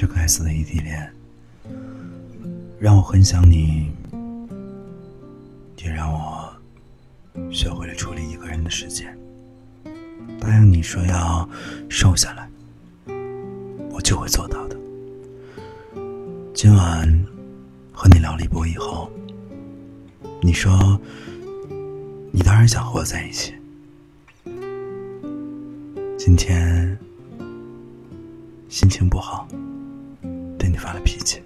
这该死的异地恋，让我很想你，也让我学会了处理一个人的时间。答应你说要瘦下来，我就会做到的。今晚和你聊了一波以后，你说你当然想和我在一起。今天心情不好，对你发了脾气。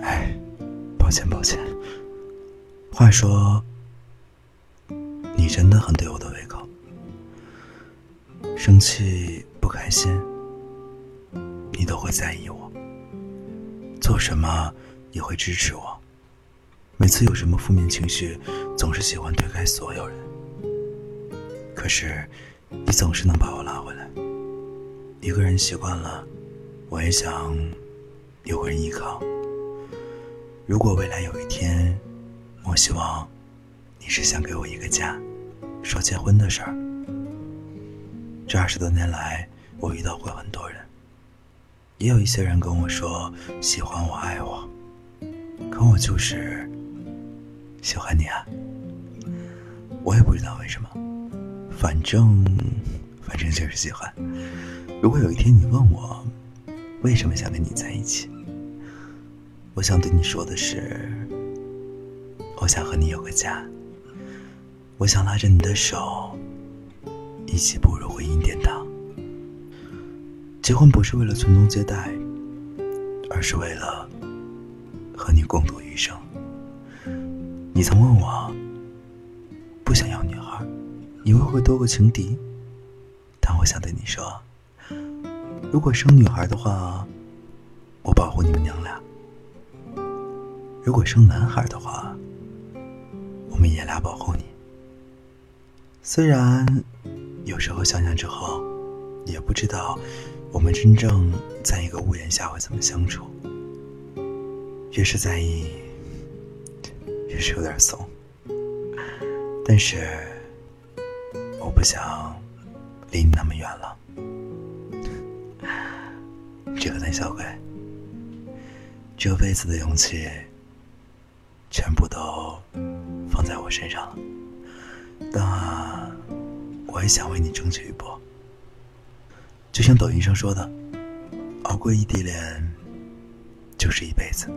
哎，抱歉抱歉。话说，你真的很对我的胃口。生气不开心，你都会在意我。做什么也会支持我。每次有什么负面情绪，总是喜欢推开所有人。可是。你总是能把我拉回来。一个人习惯了，我也想有个人依靠。如果未来有一天，我希望你是想给我一个家，说结婚的事儿。这二十多年来，我遇到过很多人，也有一些人跟我说喜欢我、爱我，可我就是喜欢你啊。我也不知道为什么。反正，反正就是喜欢。如果有一天你问我，为什么想跟你在一起，我想对你说的是，我想和你有个家。我想拉着你的手，一起步入婚姻殿堂。结婚不是为了传宗接代，而是为了和你共度余生。你曾问我，不想要女孩。以为会多个情敌，但我想对你说，如果生女孩的话，我保护你们娘俩；如果生男孩的话，我们爷俩保护你。虽然有时候想想之后，也不知道我们真正在一个屋檐下会怎么相处，越是在意，越是有点怂，但是。我不想离你那么远了，这个胆小鬼，这辈子的勇气全部都放在我身上了。但我也想为你争取一波，就像抖音上说的，熬过异地恋就是一辈子。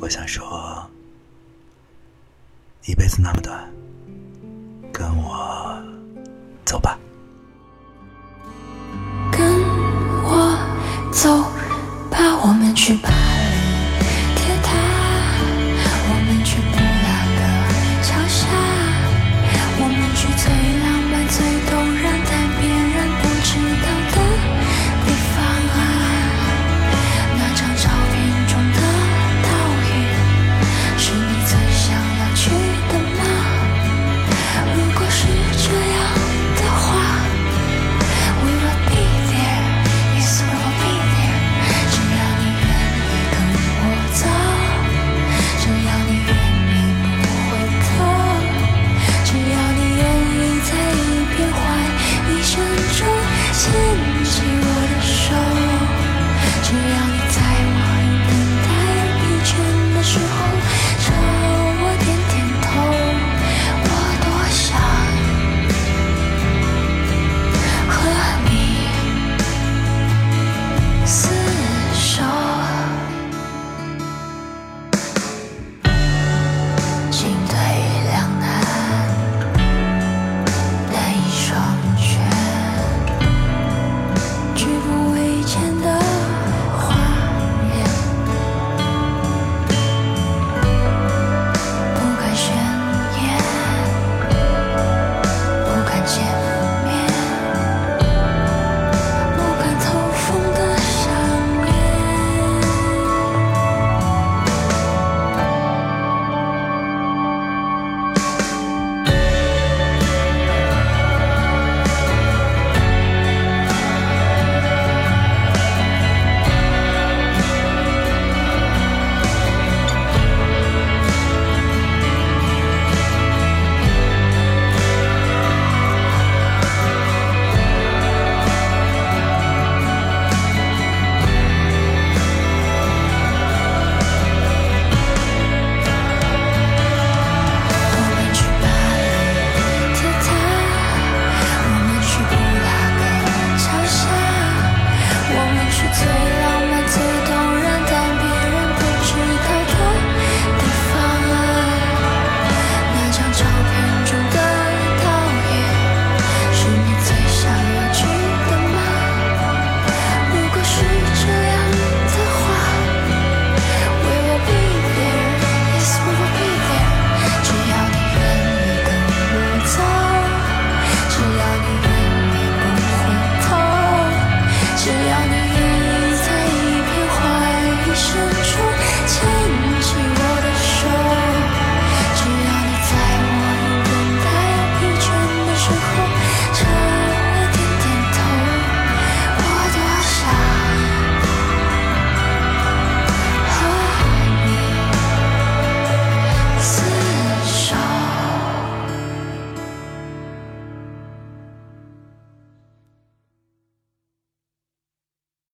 我想说，一辈子那么短。跟我走吧。